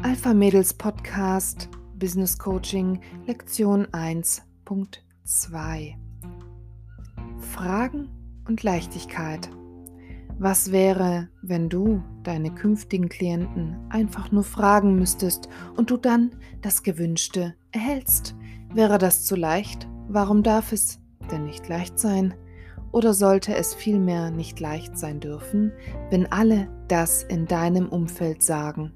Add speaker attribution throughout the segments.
Speaker 1: Alpha Mädels Podcast Business Coaching Lektion 1.2 Fragen und Leichtigkeit. Was wäre, wenn du deine künftigen Klienten einfach nur fragen müsstest und du dann das Gewünschte erhältst? Wäre das zu leicht? Warum darf es denn nicht leicht sein? Oder sollte es vielmehr nicht leicht sein dürfen, wenn alle das in deinem Umfeld sagen?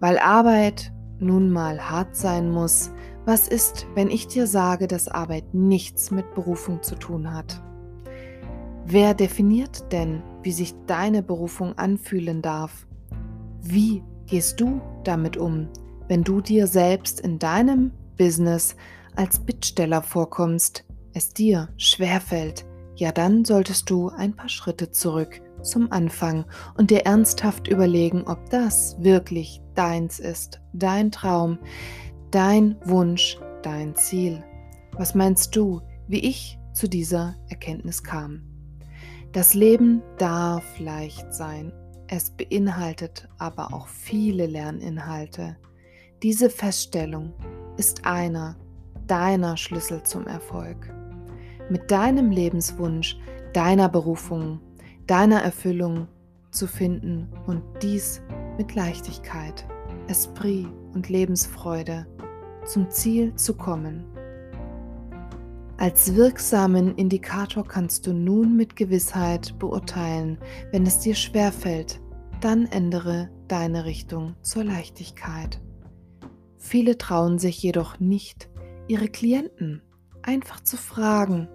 Speaker 1: Weil Arbeit nun mal hart sein muss, was ist, wenn ich dir sage, dass Arbeit nichts mit Berufung zu tun hat? Wer definiert denn, wie sich deine Berufung anfühlen darf? Wie gehst du damit um, wenn du dir selbst in deinem Business als Bittsteller vorkommst, es dir schwerfällt, ja dann solltest du ein paar Schritte zurück zum Anfang und dir ernsthaft überlegen, ob das wirklich deins ist, dein Traum, dein Wunsch, dein Ziel. Was meinst du, wie ich zu dieser Erkenntnis kam? Das Leben darf leicht sein. Es beinhaltet aber auch viele Lerninhalte. Diese Feststellung ist einer deiner Schlüssel zum Erfolg. Mit deinem Lebenswunsch, deiner Berufung, deiner Erfüllung zu finden und dies mit Leichtigkeit, Esprit und Lebensfreude zum Ziel zu kommen. Als wirksamen Indikator kannst du nun mit Gewissheit beurteilen, wenn es dir schwerfällt, dann ändere deine Richtung zur Leichtigkeit. Viele trauen sich jedoch nicht, ihre Klienten einfach zu fragen,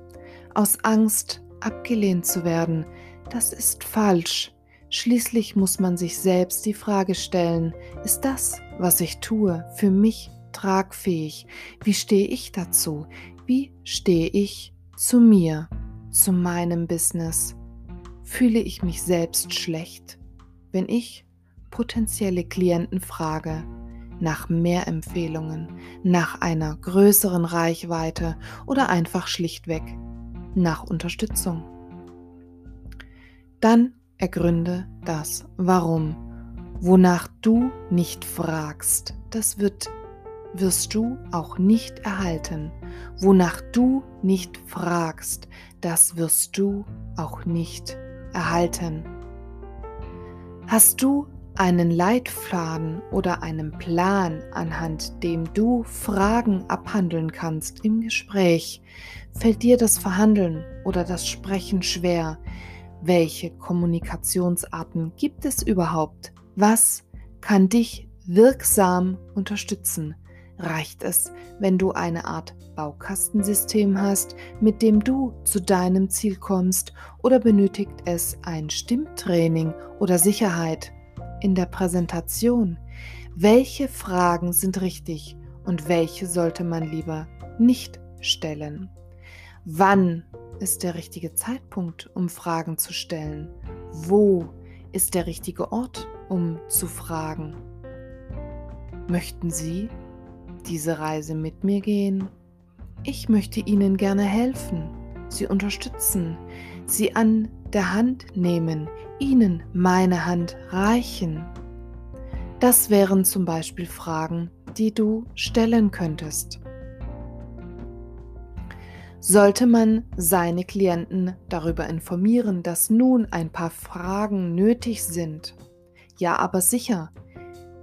Speaker 1: aus Angst abgelehnt zu werden, das ist falsch. Schließlich muss man sich selbst die Frage stellen, ist das, was ich tue, für mich tragfähig? Wie stehe ich dazu? Wie stehe ich zu mir, zu meinem Business? Fühle ich mich selbst schlecht, wenn ich potenzielle Klienten frage nach mehr Empfehlungen, nach einer größeren Reichweite oder einfach schlichtweg nach Unterstützung? Dann ergründe das Warum. Wonach du nicht fragst, das wird, wirst du auch nicht erhalten. Wonach du nicht fragst, das wirst du auch nicht erhalten. Hast du einen Leitfaden oder einen Plan, anhand dem du Fragen abhandeln kannst im Gespräch, fällt dir das Verhandeln oder das Sprechen schwer, welche Kommunikationsarten gibt es überhaupt? Was kann dich wirksam unterstützen? Reicht es, wenn du eine Art Baukastensystem hast, mit dem du zu deinem Ziel kommst, oder benötigt es ein Stimmtraining oder Sicherheit in der Präsentation? Welche Fragen sind richtig und welche sollte man lieber nicht stellen? Wann ist der richtige Zeitpunkt, um Fragen zu stellen? Wo ist der richtige Ort, um zu fragen? Möchten Sie diese Reise mit mir gehen? Ich möchte Ihnen gerne helfen, Sie unterstützen, Sie an der Hand nehmen, Ihnen meine Hand reichen. Das wären zum Beispiel Fragen, die du stellen könntest. Sollte man seine Klienten darüber informieren, dass nun ein paar Fragen nötig sind? Ja, aber sicher,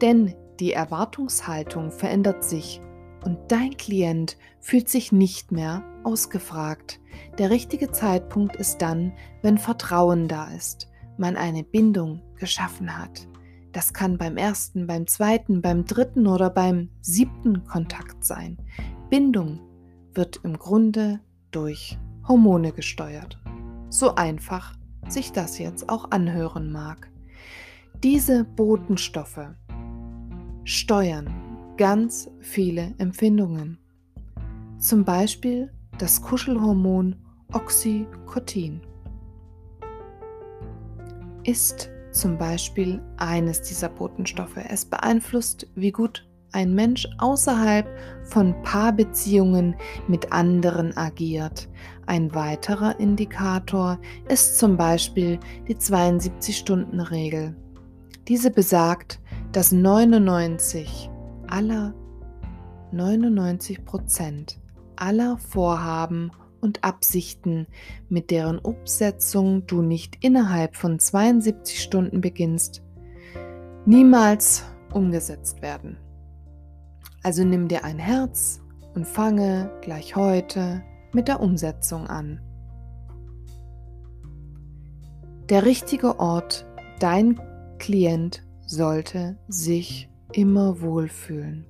Speaker 1: denn die Erwartungshaltung verändert sich und dein Klient fühlt sich nicht mehr ausgefragt. Der richtige Zeitpunkt ist dann, wenn Vertrauen da ist, man eine Bindung geschaffen hat. Das kann beim ersten, beim zweiten, beim dritten oder beim siebten Kontakt sein. Bindung wird im Grunde durch Hormone gesteuert. So einfach sich das jetzt auch anhören mag. Diese Botenstoffe steuern ganz viele Empfindungen. Zum Beispiel das Kuschelhormon Oxycotin ist zum Beispiel eines dieser Botenstoffe. Es beeinflusst, wie gut ein Mensch außerhalb von Paarbeziehungen mit anderen agiert. Ein weiterer Indikator ist zum Beispiel die 72-Stunden-Regel. Diese besagt, dass 99 aller 99 Prozent aller Vorhaben und Absichten, mit deren Umsetzung du nicht innerhalb von 72 Stunden beginnst, niemals umgesetzt werden. Also nimm dir ein Herz und fange gleich heute mit der Umsetzung an. Der richtige Ort, dein Klient sollte sich immer wohlfühlen.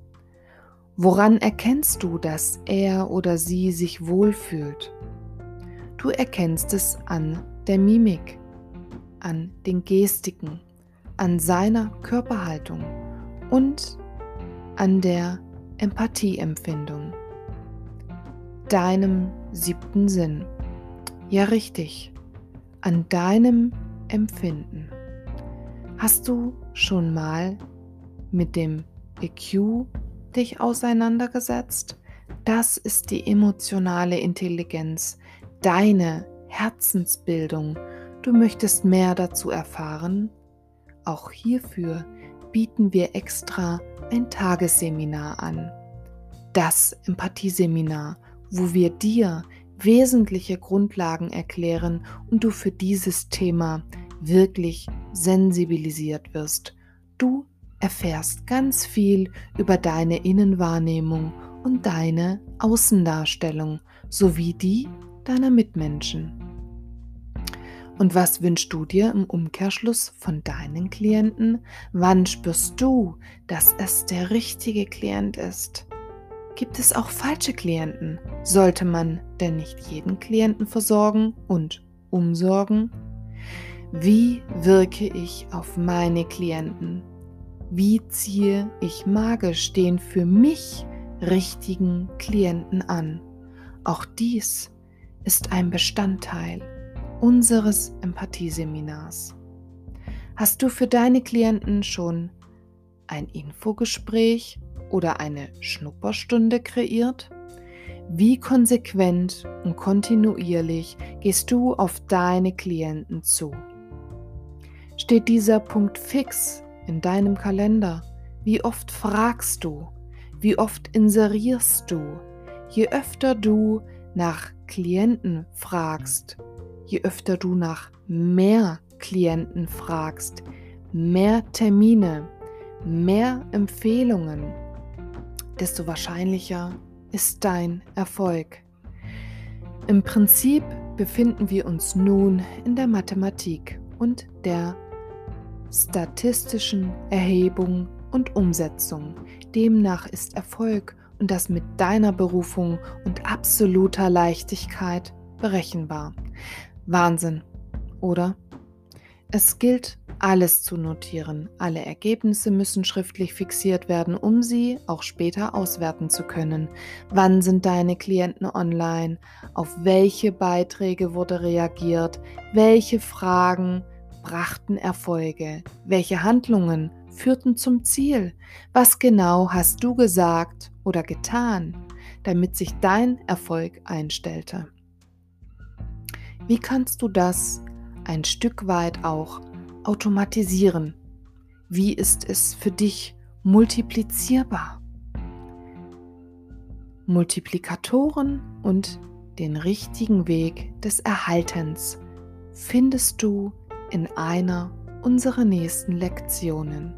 Speaker 1: Woran erkennst du, dass er oder sie sich wohlfühlt? Du erkennst es an der Mimik, an den Gestiken, an seiner Körperhaltung und an der Empathieempfindung, deinem siebten Sinn. Ja, richtig, an deinem Empfinden. Hast du schon mal mit dem EQ dich auseinandergesetzt? Das ist die emotionale Intelligenz, deine Herzensbildung. Du möchtest mehr dazu erfahren? Auch hierfür bieten wir extra ein Tagesseminar an. Das Empathieseminar, wo wir dir wesentliche Grundlagen erklären und du für dieses Thema wirklich sensibilisiert wirst. Du erfährst ganz viel über deine Innenwahrnehmung und deine Außendarstellung sowie die deiner Mitmenschen. Und was wünschst du dir im Umkehrschluss von deinen Klienten? Wann spürst du, dass es der richtige Klient ist? Gibt es auch falsche Klienten? Sollte man denn nicht jeden Klienten versorgen und umsorgen? Wie wirke ich auf meine Klienten? Wie ziehe ich magisch den für mich richtigen Klienten an? Auch dies ist ein Bestandteil unseres Empathieseminars. Hast du für deine Klienten schon ein Infogespräch oder eine Schnupperstunde kreiert? Wie konsequent und kontinuierlich gehst du auf deine Klienten zu? Steht dieser Punkt fix in deinem Kalender? Wie oft fragst du? Wie oft inserierst du? Je öfter du nach Klienten fragst, je öfter du nach mehr Klienten fragst, mehr Termine, mehr Empfehlungen, desto wahrscheinlicher ist dein Erfolg. Im Prinzip befinden wir uns nun in der Mathematik und der statistischen Erhebung und Umsetzung. Demnach ist Erfolg und das mit deiner Berufung und absoluter Leichtigkeit berechenbar. Wahnsinn, oder? Es gilt, alles zu notieren. Alle Ergebnisse müssen schriftlich fixiert werden, um sie auch später auswerten zu können. Wann sind deine Klienten online? Auf welche Beiträge wurde reagiert? Welche Fragen brachten Erfolge? Welche Handlungen führten zum Ziel? Was genau hast du gesagt oder getan, damit sich dein Erfolg einstellte? Wie kannst du das ein Stück weit auch automatisieren? Wie ist es für dich multiplizierbar? Multiplikatoren und den richtigen Weg des Erhaltens findest du in einer unserer nächsten Lektionen.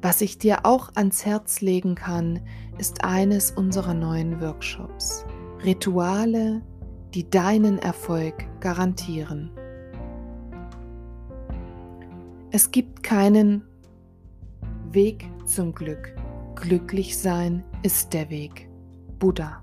Speaker 1: Was ich dir auch ans Herz legen kann, ist eines unserer neuen Workshops. Rituale, die deinen Erfolg garantieren. Es gibt keinen Weg zum Glück. Glücklich sein ist der Weg. Buddha.